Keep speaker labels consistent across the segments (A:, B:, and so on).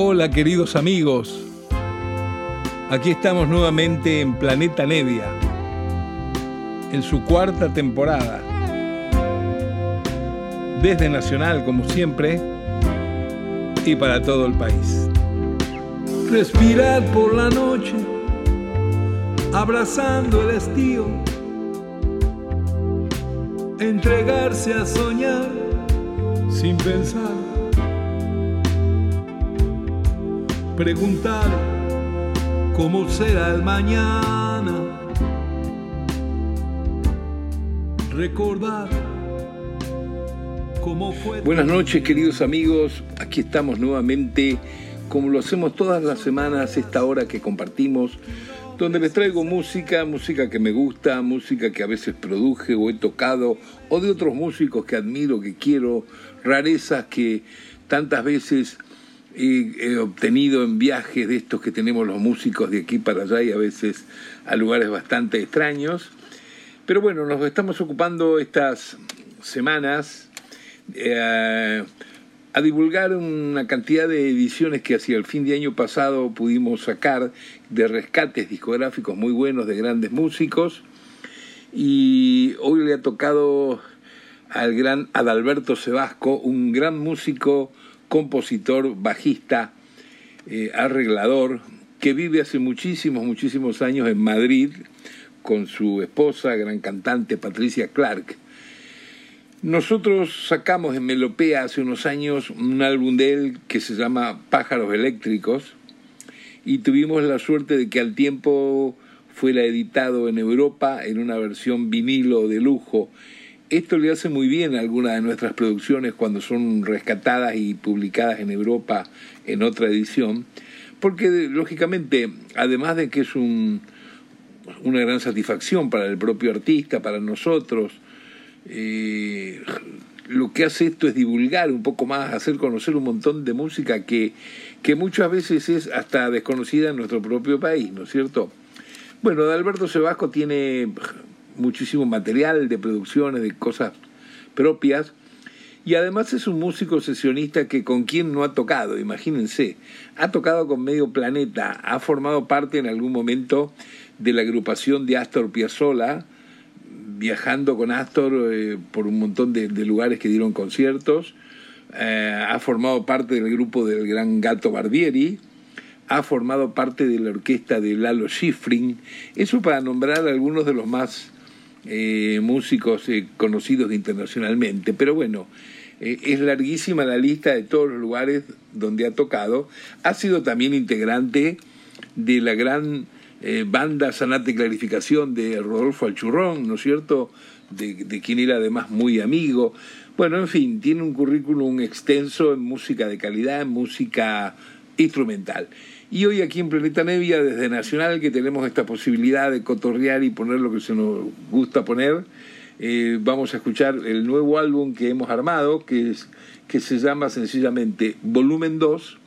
A: Hola queridos amigos, aquí estamos nuevamente en Planeta Nevia, en su cuarta temporada. Desde Nacional, como siempre, y para todo el país.
B: Respirar por la noche, abrazando el estío, entregarse a soñar sin pensar preguntar cómo será el mañana, recordar cómo fue.
A: Buenas noches queridos amigos, aquí estamos nuevamente como lo hacemos todas las semanas, esta hora que compartimos, donde les traigo música, música que me gusta, música que a veces produje o he tocado, o de otros músicos que admiro, que quiero, rarezas que tantas veces he obtenido en viajes de estos que tenemos los músicos de aquí para allá y a veces a lugares bastante extraños. Pero bueno, nos estamos ocupando estas semanas eh, a divulgar una cantidad de ediciones que hacia el fin de año pasado pudimos sacar de rescates discográficos muy buenos de grandes músicos. Y hoy le ha tocado al gran Adalberto Sebasco, un gran músico compositor, bajista, eh, arreglador, que vive hace muchísimos, muchísimos años en Madrid con su esposa, gran cantante Patricia Clark. Nosotros sacamos en Melopea hace unos años un álbum de él que se llama Pájaros Eléctricos y tuvimos la suerte de que al tiempo fuera editado en Europa en una versión vinilo de lujo esto le hace muy bien a algunas de nuestras producciones cuando son rescatadas y publicadas en Europa en otra edición, porque lógicamente, además de que es un, una gran satisfacción para el propio artista, para nosotros, eh, lo que hace esto es divulgar un poco más, hacer conocer un montón de música que, que muchas veces es hasta desconocida en nuestro propio país, ¿no es cierto? Bueno, Alberto Sebasco tiene muchísimo material de producciones, de cosas propias. Y además es un músico sesionista que con quien no ha tocado, imagínense, ha tocado con Medio Planeta, ha formado parte en algún momento de la agrupación de Astor Piazzolla, viajando con Astor eh, por un montón de, lugares que dieron conciertos, eh, ha formado parte del grupo del gran Gato Barbieri, ha formado parte de la orquesta de Lalo Schifrin, eso para nombrar algunos de los más eh, músicos eh, conocidos internacionalmente. Pero bueno, eh, es larguísima la lista de todos los lugares donde ha tocado. Ha sido también integrante de la gran banda Sanate Clarificación de Rodolfo Alchurrón, ¿no es cierto? De, de quien era además muy amigo. Bueno, en fin, tiene un currículum extenso en música de calidad, en música instrumental. Y hoy aquí en Planeta Nevia, desde Nacional, que tenemos esta posibilidad de cotorrear y poner lo que se nos gusta poner, eh, vamos a escuchar el nuevo álbum que hemos armado, que, es, que se llama sencillamente Volumen 2,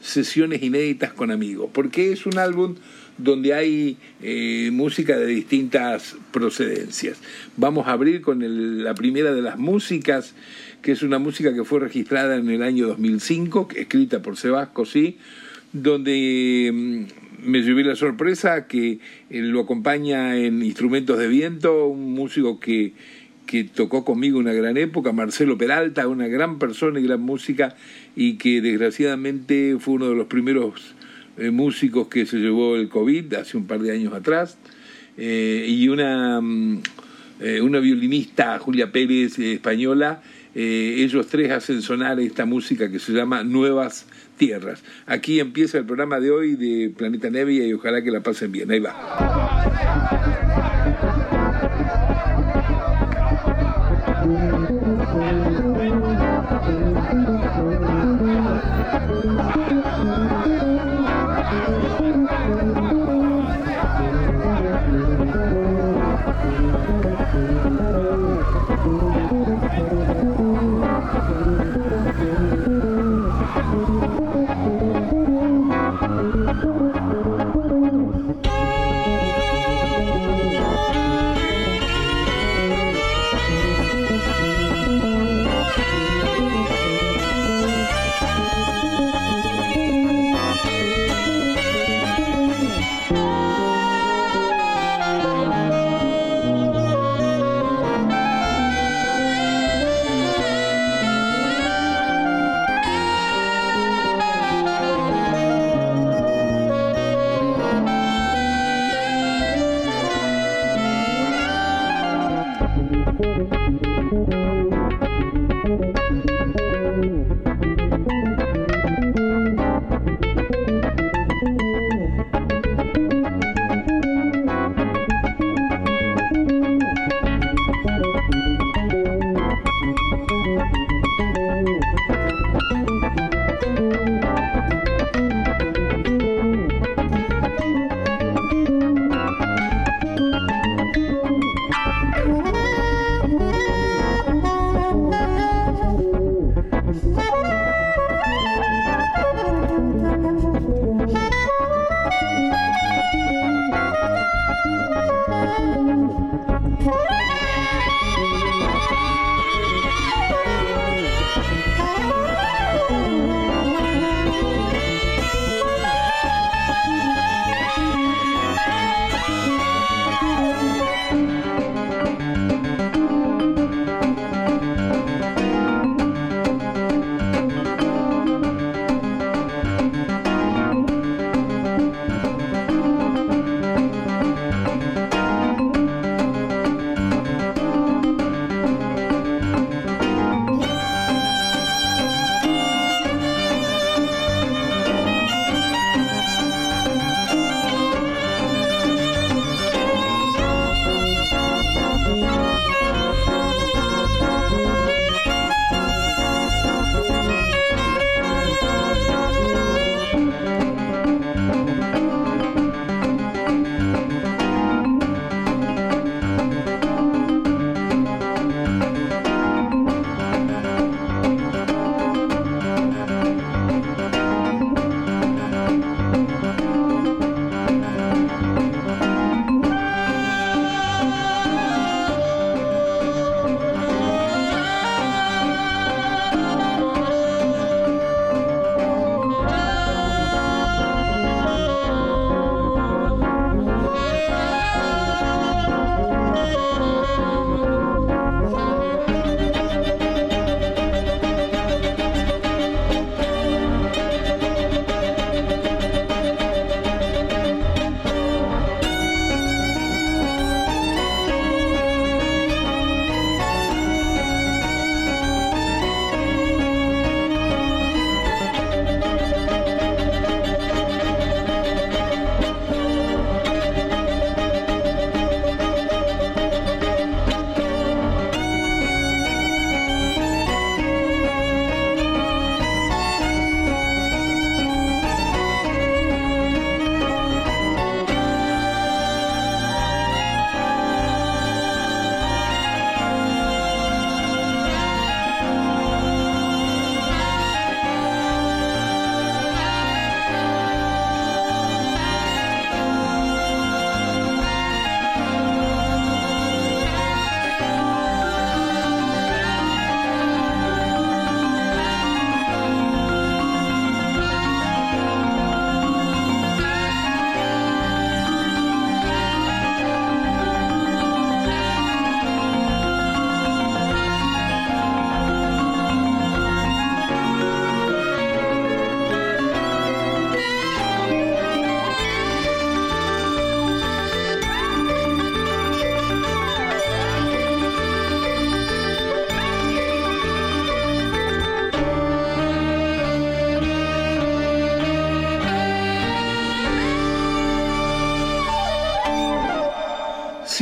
A: Sesiones Inéditas con Amigos, porque es un álbum donde hay eh, música de distintas procedencias. Vamos a abrir con la primera de las músicas, que es una música que fue registrada en el año 2005, escrita por Sebasco, sí, donde mm, me llevé la sorpresa que eh, lo acompaña en instrumentos de viento, un músico que, que tocó conmigo una gran época, Marcelo Peralta, una gran persona y gran música, y que desgraciadamente fue uno de los primeros eh, músicos que se llevó el COVID hace un par de años atrás, eh, y una, mm, una violinista, Julia Pérez, española, ellos tres hacen sonar esta música que se llama Nuevas tierras. Aquí empieza el programa de hoy de Planeta Nevia y ojalá que la pasen bien. Ahí va.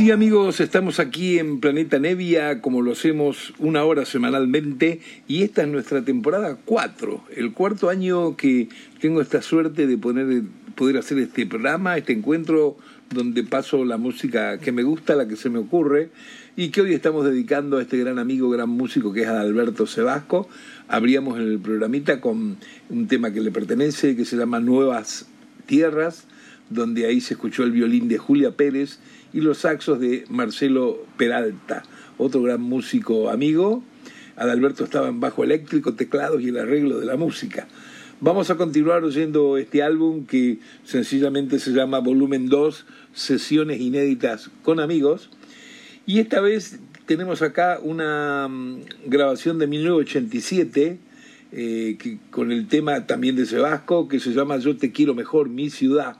A: Sí amigos, estamos aquí en Planeta Nevia como lo hacemos una hora semanalmente. Y esta es nuestra temporada 4, el cuarto año que tengo esta suerte de poner, poder hacer este programa, este encuentro donde paso la música que me gusta, la que se me ocurre y que hoy estamos dedicando a este gran amigo, gran músico que es Adalberto Sebasco. Abríamos el programita con un tema que le pertenece que se llama Nuevas Tierras, donde ahí se escuchó el violín de Julia Pérez y los saxos de Marcelo Peralta, otro gran músico amigo. Adalberto estaba en bajo eléctrico, teclados y el arreglo de la música. Vamos a continuar oyendo este álbum que sencillamente se llama Volumen 2, Sesiones Inéditas con Amigos. Y esta vez tenemos acá una mm, grabación de 1987 eh, con el tema también de Sebasco que se llama Yo te quiero mejor, mi ciudad.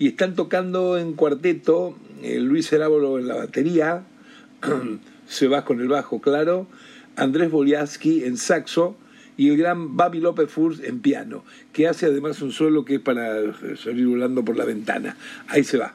A: Y están tocando en cuarteto eh, Luis Herábolo en la batería, Sebasco en el bajo, claro, Andrés Boliaski en saxo y el gran Babi López Furs en piano, que hace además un suelo que es para salir volando por la ventana. Ahí se va.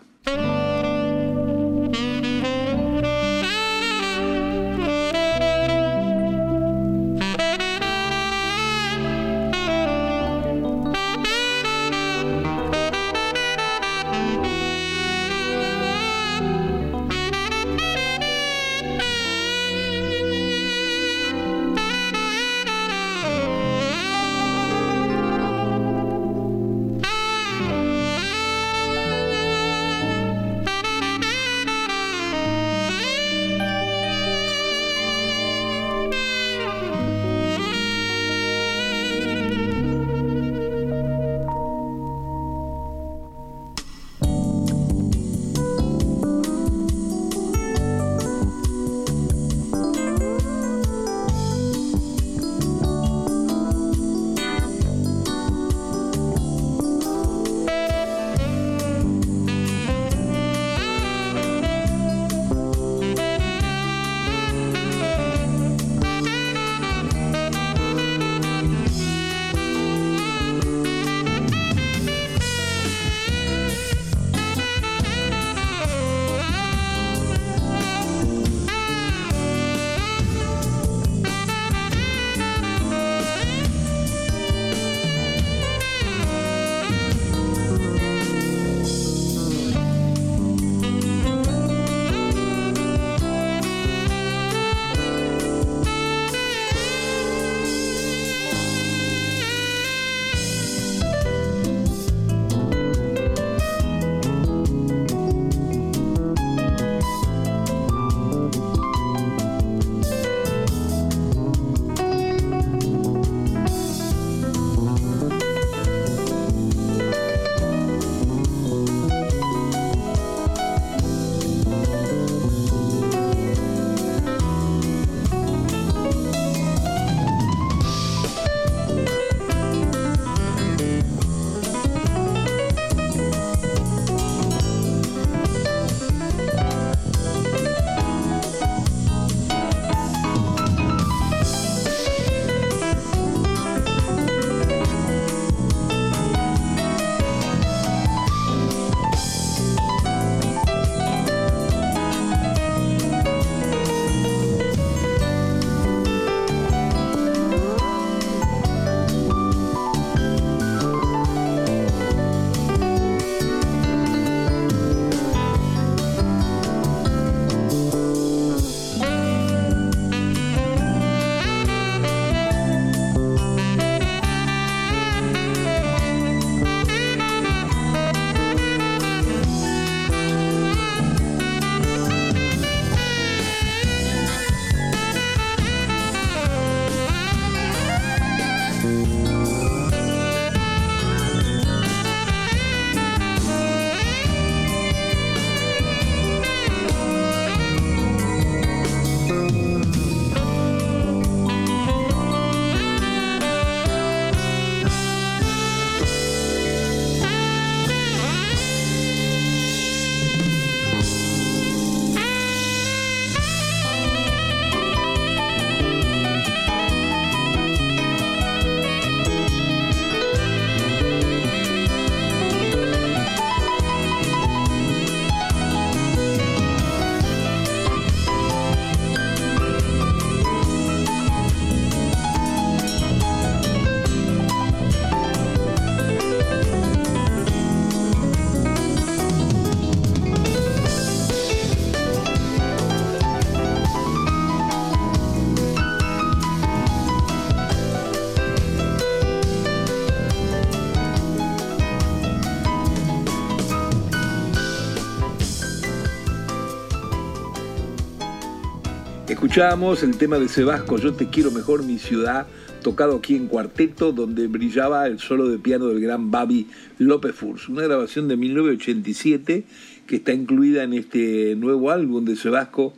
A: Escuchábamos el tema de Sebasco, Yo te quiero mejor mi ciudad, tocado aquí en cuarteto, donde brillaba el solo de piano del gran Babi López Furs. Una grabación de 1987 que está incluida en este nuevo álbum de Sebasco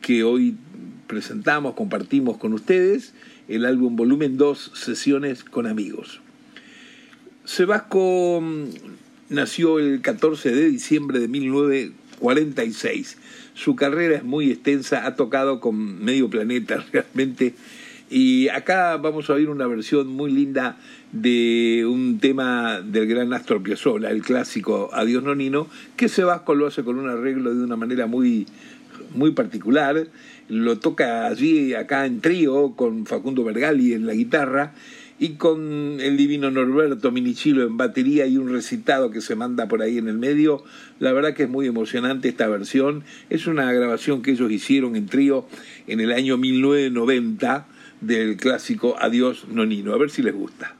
A: que hoy presentamos, compartimos con ustedes, el álbum volumen 2, Sesiones con Amigos. Sebasco mm, nació el 14 de diciembre de 1946 su carrera es muy extensa, ha tocado con medio planeta realmente. Y acá vamos a oír una versión muy linda de un tema del gran Astor Piazzolla, el clásico Adiós Nonino, que Sebasco lo hace con un arreglo de una manera muy, muy particular. Lo toca allí, acá en trío, con Facundo Bergali en la guitarra y con el divino Norberto Minichilo en batería y un recitado que se manda por ahí en el medio. La verdad que es muy emocionante esta versión. Es una grabación que ellos hicieron en trío en el año 1990 del clásico Adiós Nonino. A ver si les gusta.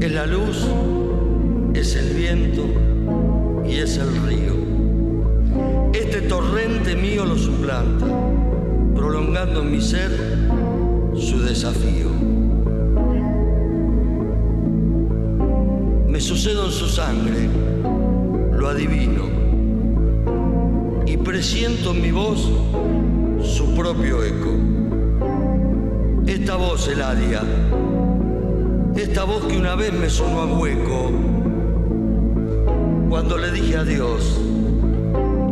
C: Es la luz, es el viento y es el río. Este torrente mío lo suplanta, prolongando en mi ser su desafío. Me sucedo en su sangre, lo adivino, y presiento en mi voz su propio eco. Esta voz, el aria, esta voz que una vez me sonó a hueco, cuando le dije adiós,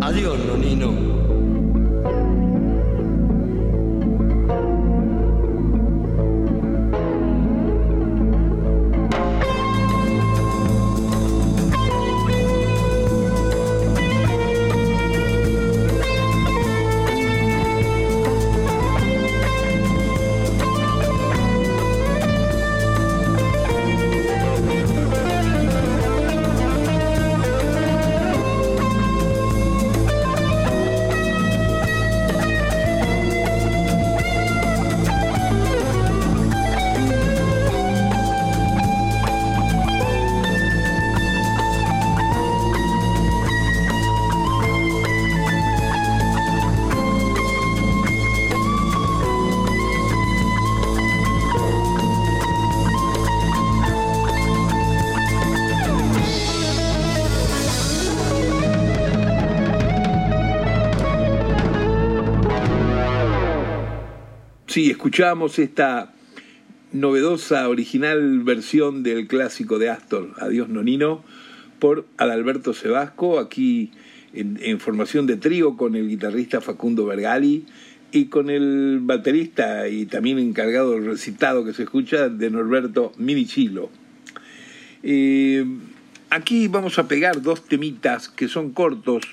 C: adiós, Nonino.
A: Sí, escuchamos esta novedosa, original versión del clásico de Astor, Adiós Nonino, por Adalberto Sebasco, aquí en, formación de trío con el guitarrista Facundo Vergali y con el baterista y también encargado del recitado que se escucha de Norberto Minichilo. Eh, aquí vamos a pegar dos temitas que son cortos.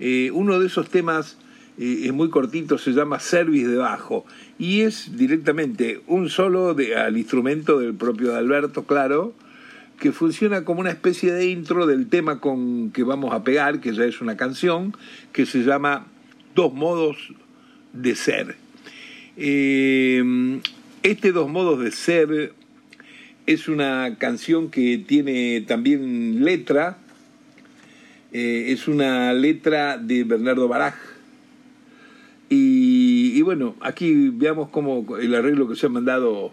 A: Eh, uno de esos temas es muy cortito, se llama Service de Bajo y es directamente un solo de, al instrumento del propio Alberto, claro, que funciona como una especie de intro del tema con que vamos a pegar, que ya es una canción, que se llama Dos modos de ser. Eh, este Dos modos de ser es una canción que tiene también letra, eh, es una letra de Bernardo Baraj, y, bueno, aquí veamos cómo el arreglo que se ha mandado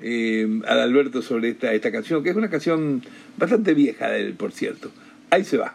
A: eh, al Alberto sobre esta, esta canción, que es una canción bastante vieja de él, por cierto. Ahí se va.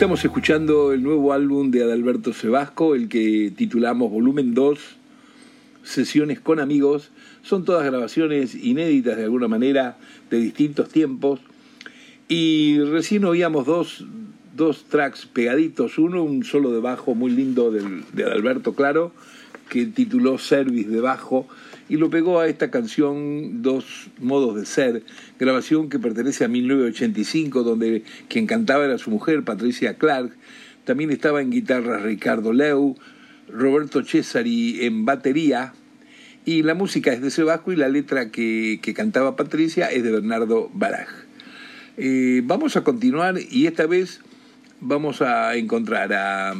D: Estamos escuchando el nuevo álbum de Adalberto Sebasco, el que titulamos Volumen 2, Sesiones con Amigos. Son todas grabaciones inéditas de alguna manera, de distintos tiempos. Y recién oíamos dos, dos tracks pegaditos. Uno, un solo de bajo muy lindo del, de Adalberto, claro, que tituló Service de bajo y lo pegó a esta canción Dos modos de ser, grabación que pertenece a 1985, donde quien cantaba era su mujer, Patricia Clark. También estaba en guitarra Ricardo Leu, Roberto Cesari en batería, y la música es de Sebasco y la letra que, que cantaba Patricia es de Bernardo Baraj. Eh, vamos a continuar y esta vez vamos a encontrar a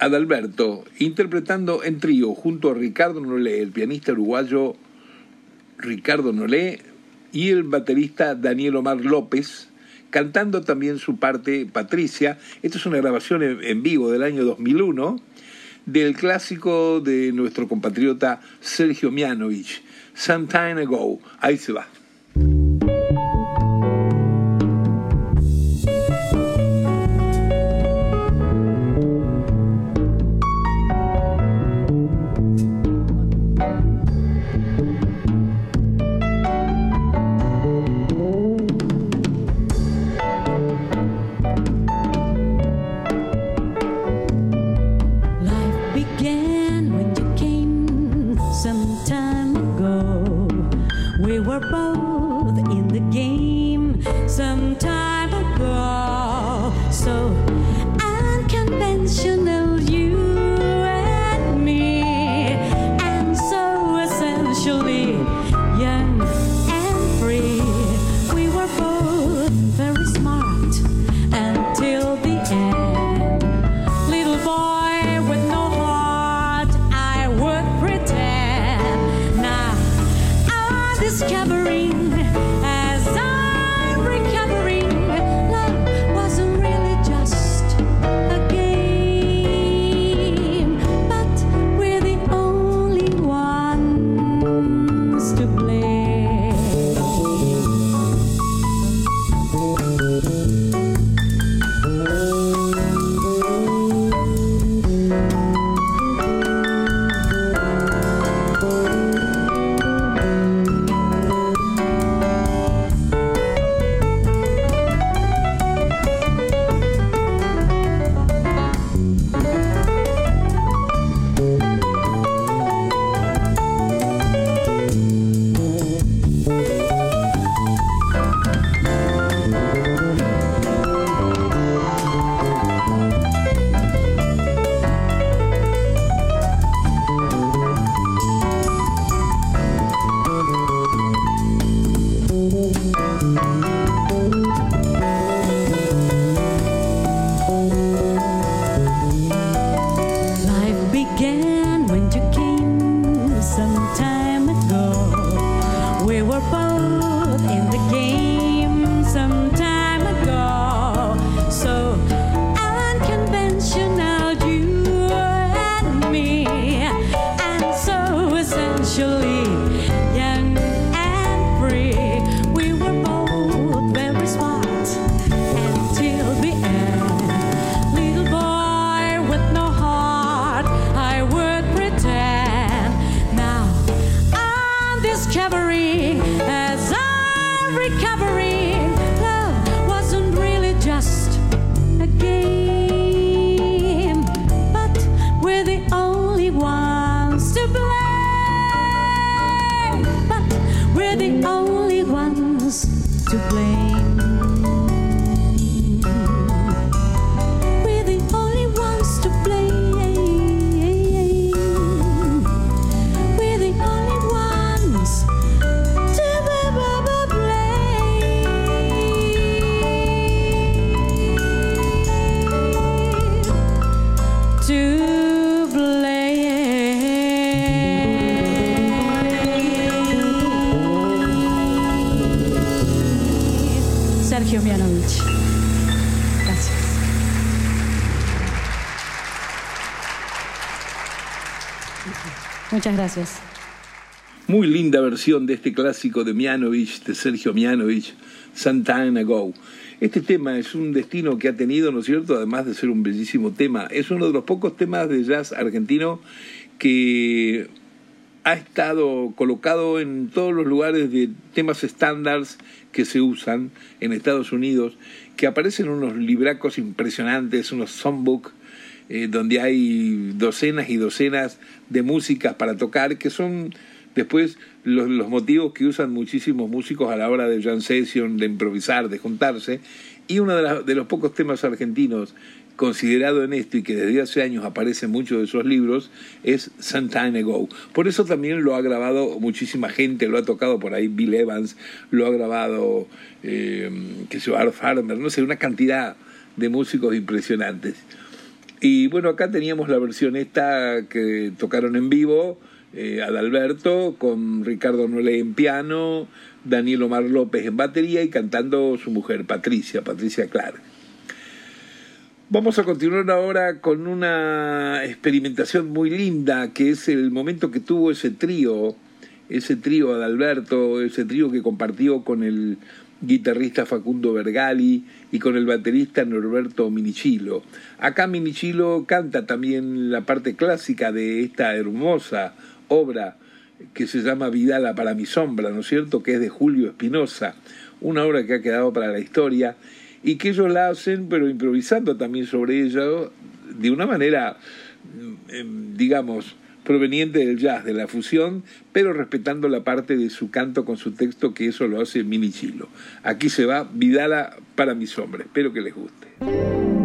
D: Adalberto, interpretando en trío junto a Ricardo Nolé, el pianista uruguayo Ricardo Nolé, y el baterista Daniel Omar López, cantando también su parte Patricia. Esta es una grabación en vivo del año 2001 del clásico de nuestro compatriota Sergio Mianovich, Some Time Ago. Ahí se va.
E: Muchas gracias.
D: Muy linda versión de este clásico de Mianovich, de Sergio Mianovich, Santa Ana Go.
A: Este tema es un destino que ha tenido, ¿no es cierto?, además de ser un bellísimo tema, es uno de los pocos temas de jazz argentino que ha estado colocado en todos los lugares de temas estándares que se usan en Estados Unidos, que aparecen unos libracos impresionantes, unos songbook, eh, donde hay docenas y docenas de músicas para tocar, que son después los, los, motivos que usan muchísimos músicos a la hora de jam session, de improvisar, de juntarse. Y uno de, de los pocos temas argentinos considerado en esto y que desde hace años aparece en muchos de esos libros es Some Time Ago. Por eso también lo ha grabado muchísima gente, lo ha tocado por ahí Bill Evans, lo ha grabado, eh, que se Art Farmer, no sé, una cantidad de músicos impresionantes. Y bueno, acá teníamos la versión esta que tocaron en vivo, eh, Adalberto, con Ricardo Nole en piano, Daniel Omar López en batería y cantando su mujer, Patricia, Patricia Clark. Vamos a continuar ahora con una experimentación muy linda, que es el momento que tuvo ese trío, ese trío Adalberto, ese trío que compartió con el guitarrista Facundo Vergali y con el baterista Norberto Minichilo. Acá Minichilo canta también la parte clásica de esta hermosa obra que se llama Vidala para mi sombra, ¿no es cierto?, que es de Julio Espinosa, una obra que ha quedado para la historia y que ellos la hacen, pero improvisando también sobre ella de una manera, mm, em, digamos, proveniente del jazz, de la fusión, pero respetando la parte de su canto con su texto, que eso lo hace Mini Chilo. Aquí se va Vidala para mis hombres. Espero que les guste.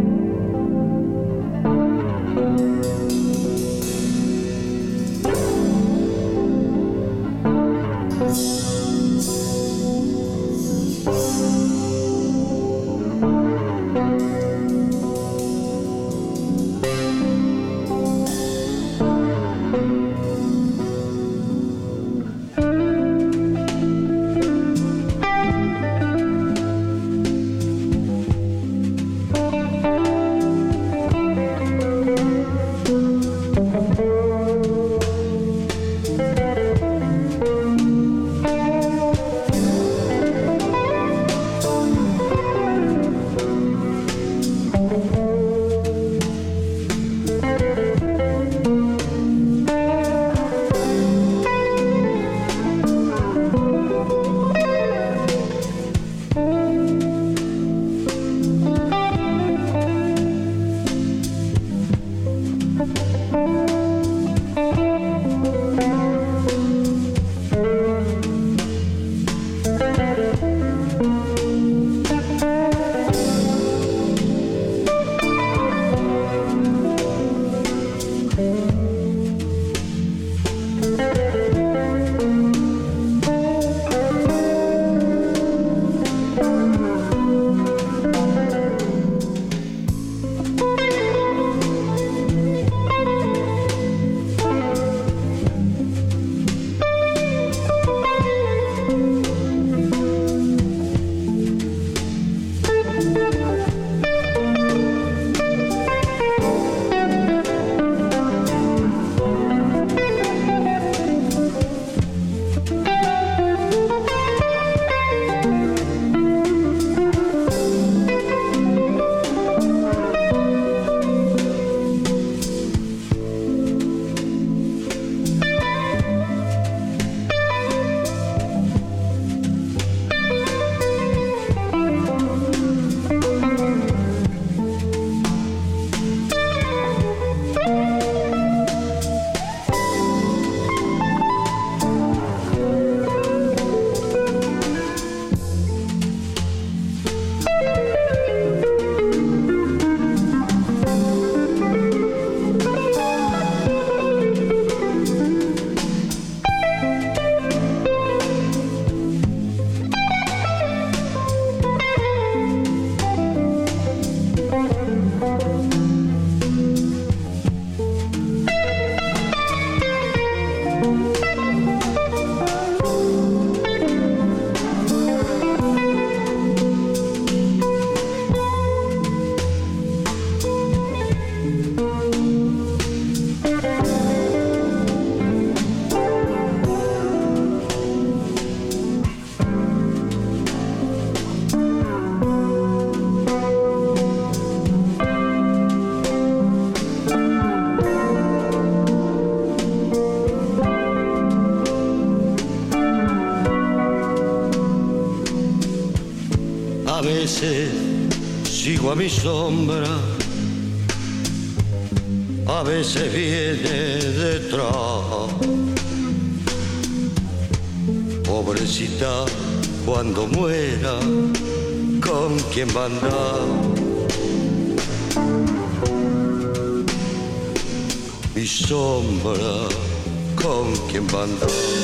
C: Mi sombra, a veces viene detrás. Pobrecita, cuando muera, ¿con quién va a? Mi sombra, ¿con quién va a?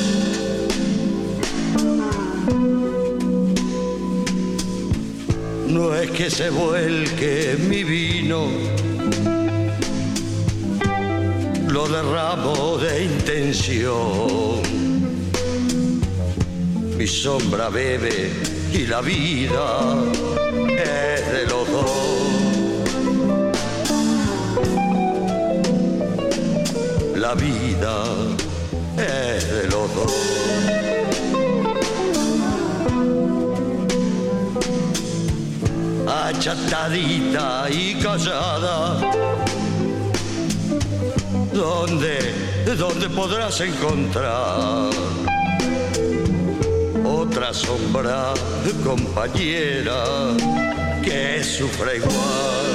C: Que se vuelque mi vino, lo derramo de intención. Mi sombra bebe y la vida es de los. La vida es de los. Achatadita y callada. ¿Dónde, dónde podrás encontrar otra sombra compañera que sufra igual?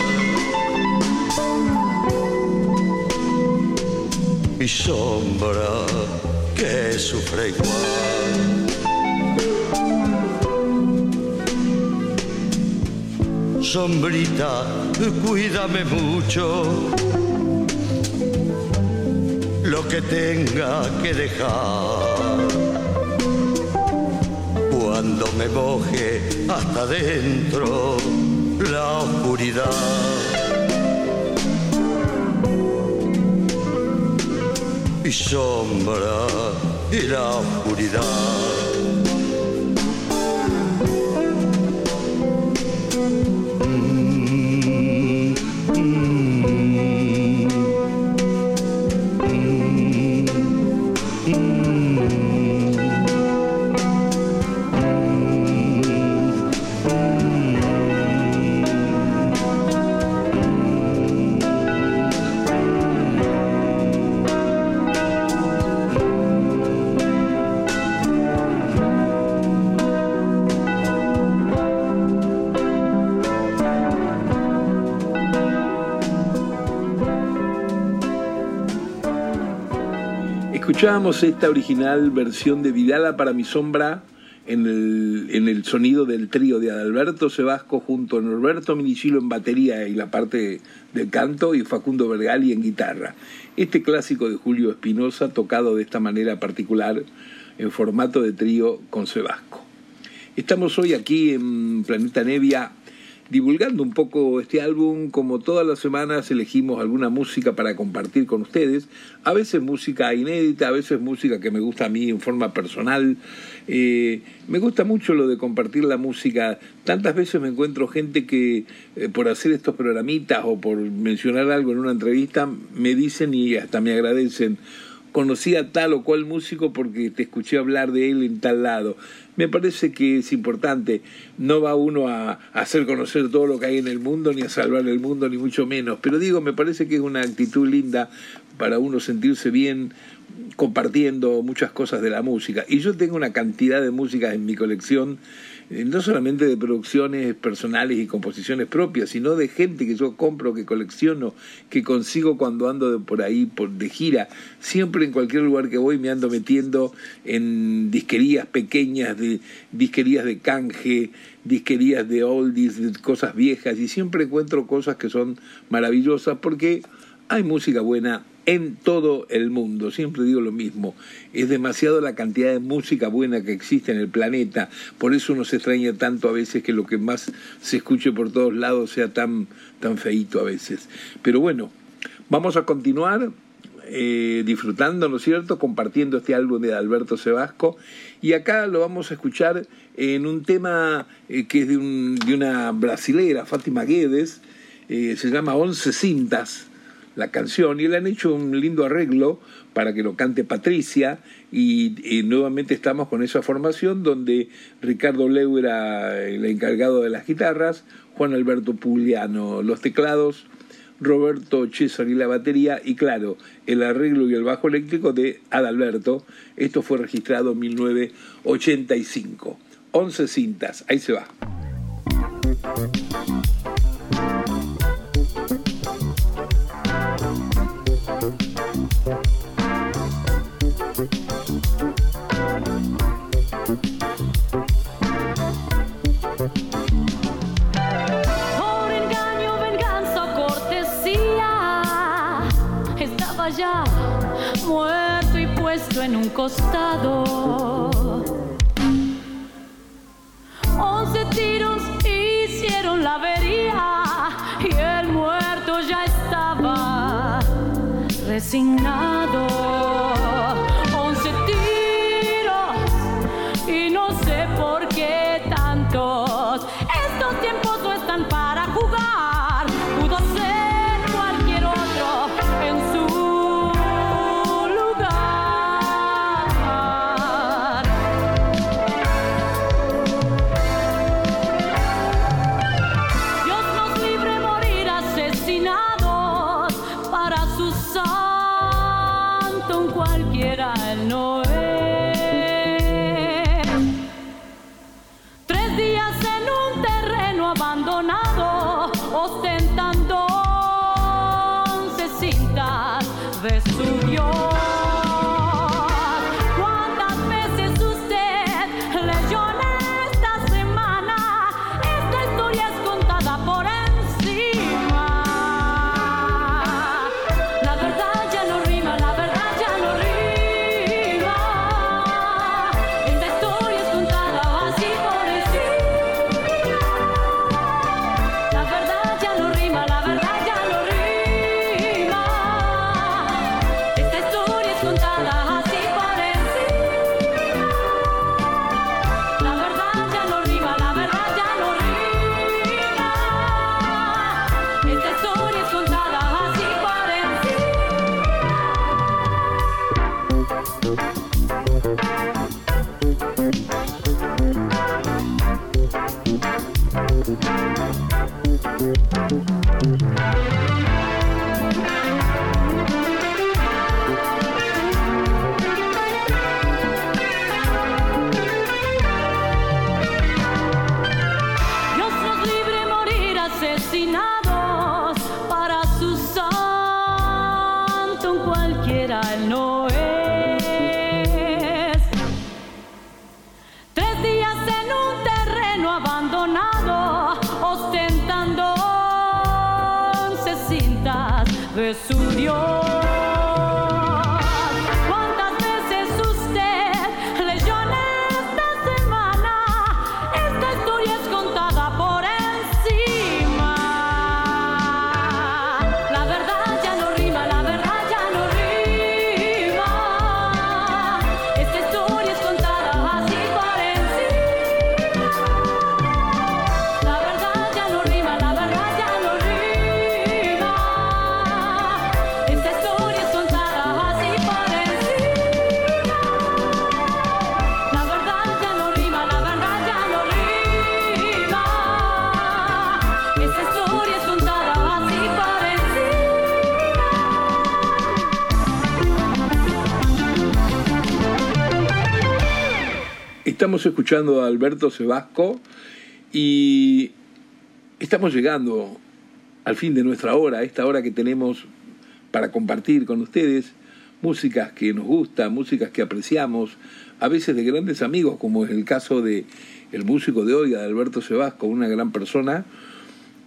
C: Mi sombra que sufre igual. Sombrita, cuídame mucho. Lo que tenga que dejar. Cuando me moje hasta dentro la oscuridad. Mi sombra y la oscuridad.
A: Escuchábamos esta original versión de Vidala para mi sombra en el, sonido del trío de Adalberto Sebasco junto a Norberto Minicilo en batería y la parte del canto y Facundo Vergali en guitarra. Este clásico de Julio Espinosa tocado de esta manera particular en formato de trío con Sebasco. Estamos hoy aquí en Planeta Nevia divulgando un poco este álbum. Como todas las semanas elegimos alguna música para compartir con ustedes. A veces música inédita, a veces música que me gusta a mí en forma personal. Eh, me gusta mucho lo de compartir la música. Tantas veces me encuentro gente que eh, por hacer estos programitas o por mencionar algo en una entrevista me dicen y hasta me agradecen conocí a tal o cual músico porque te escuché hablar de él en tal lado. Me parece que es importante. No va uno a, hacer conocer todo lo que hay en el mundo, ni a salvar el mundo, ni mucho menos. Pero digo, me parece que es una actitud linda para uno sentirse bien compartiendo muchas cosas de la música. Y yo tengo una cantidad de músicas en mi colección no solamente de producciones personales y composiciones propias, sino de gente que yo compro, que colecciono, que consigo cuando ando por ahí por, de gira. Siempre en cualquier lugar que voy me ando metiendo en disquerías pequeñas, de, disquerías de canje, disquerías de oldies, de cosas viejas, y siempre encuentro cosas que son maravillosas porque hay música buena en todo el mundo. Siempre digo lo mismo, es demasiado la cantidad de música buena que existe en el planeta, por eso uno se extraña tanto a veces que lo que más se escuche por todos lados sea tan, tan feíto a veces. Pero bueno, vamos a continuar eh, disfrutando, ¿no es cierto?, compartiendo este álbum de Alberto Sebasco. Y acá lo vamos a escuchar en un tema eh, que es de, un, de, una brasilera, Fátima Guedes, eh, se llama Once Cintas la canción y le han hecho un lindo arreglo para que lo cante Patricia y, nuevamente estamos con esa formación donde Ricardo Leu era el encargado de las guitarras, Juan Alberto Pugliano los teclados, Roberto César y la batería y claro, el arreglo y el bajo eléctrico de Adalberto. Esto fue registrado en 1985. 11 cintas, ahí se va.
D: Costado. Once tiros hicieron la avería y el muerto ya estaba resignado. Once tiros y no sé por qué tantos. Estos tiempos no están para jugar.
A: Estamos escuchando a Alberto Sebasco y estamos llegando al fin de nuestra hora, esta hora que tenemos para compartir con ustedes músicas que nos gustan, músicas que apreciamos, a veces de grandes amigos, como es el caso de el músico de hoy, Alberto Sebasco, una gran persona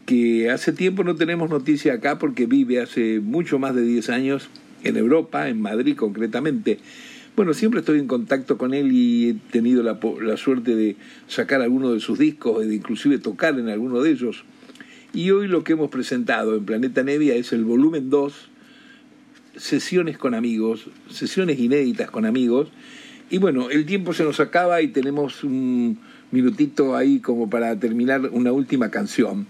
A: que hace tiempo no tenemos noticia acá porque vive hace mucho más de 10 años en Europa, en Madrid concretamente. Bueno, siempre estoy en contacto con él y he tenido la, la suerte de sacar algunos de sus discos, de inclusive tocar en alguno de ellos. Y hoy lo que hemos presentado en Planeta Nevia es el volumen 2, sesiones con amigos, sesiones inéditas con amigos. Y bueno, el tiempo se nos acaba y tenemos un minutito ahí como para terminar una última canción.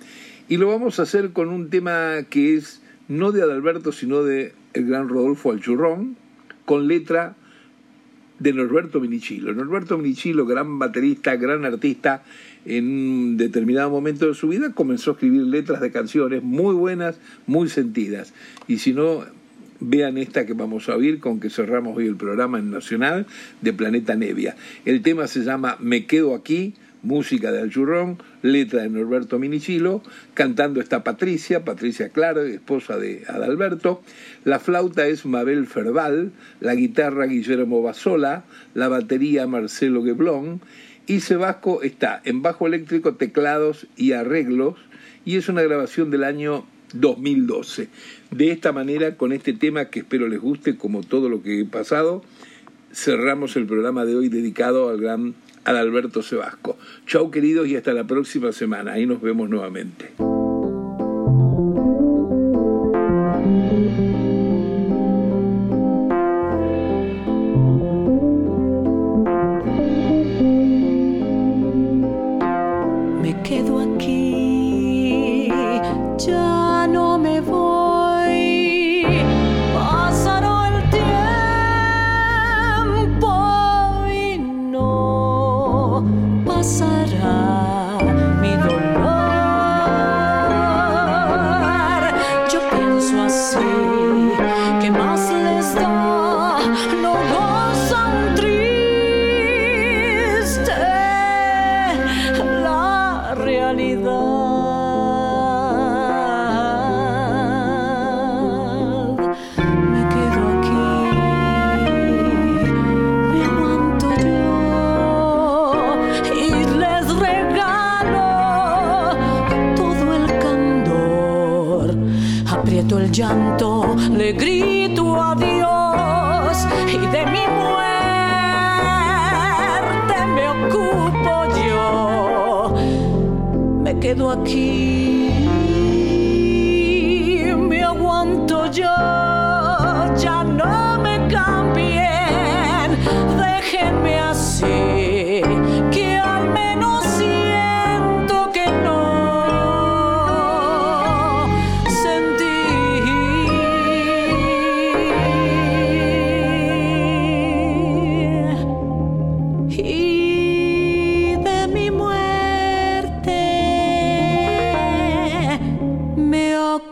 A: Y lo vamos a hacer con un tema que es no de Adalberto, sino de el gran Rodolfo Alchurrón, con letra de Norberto Minichilo. Norberto Minichilo, gran baterista, gran artista, en un determinado momento de su vida comenzó a escribir letras de canciones muy buenas, muy sentidas. Y si no, vean esta que vamos a oír con que cerramos hoy el programa en Nacional de Planeta Nevia. El tema se llama Me quedo aquí música de Alchurrón, letra de Norberto Minichilo, cantando está Patricia, Patricia Claro, esposa de Adalberto, la flauta es Mabel Ferbal, la guitarra Guillermo Basola, la batería Marcelo Geblón, y Sebasco está en bajo eléctrico, teclados y arreglos, y es una grabación del año 2012. De esta manera, con este tema que espero les guste, como todo lo que he pasado, cerramos el programa de hoy dedicado al gran Adalberto Sebasco. Chau queridos y hasta la próxima semana. Ahí nos vemos nuevamente.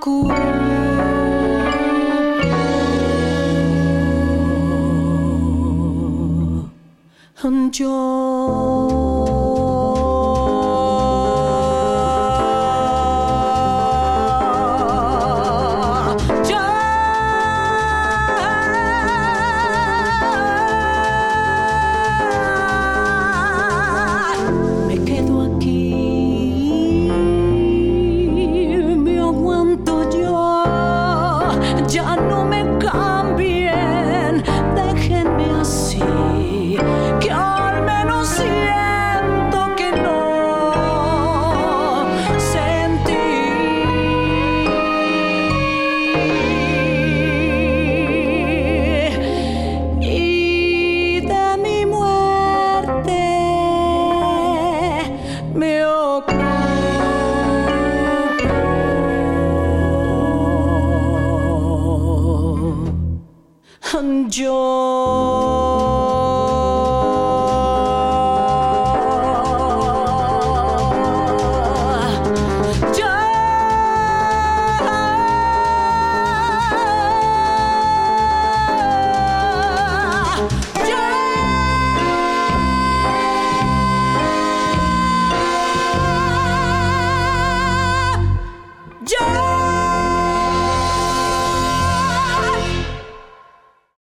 D: Me ocupo yo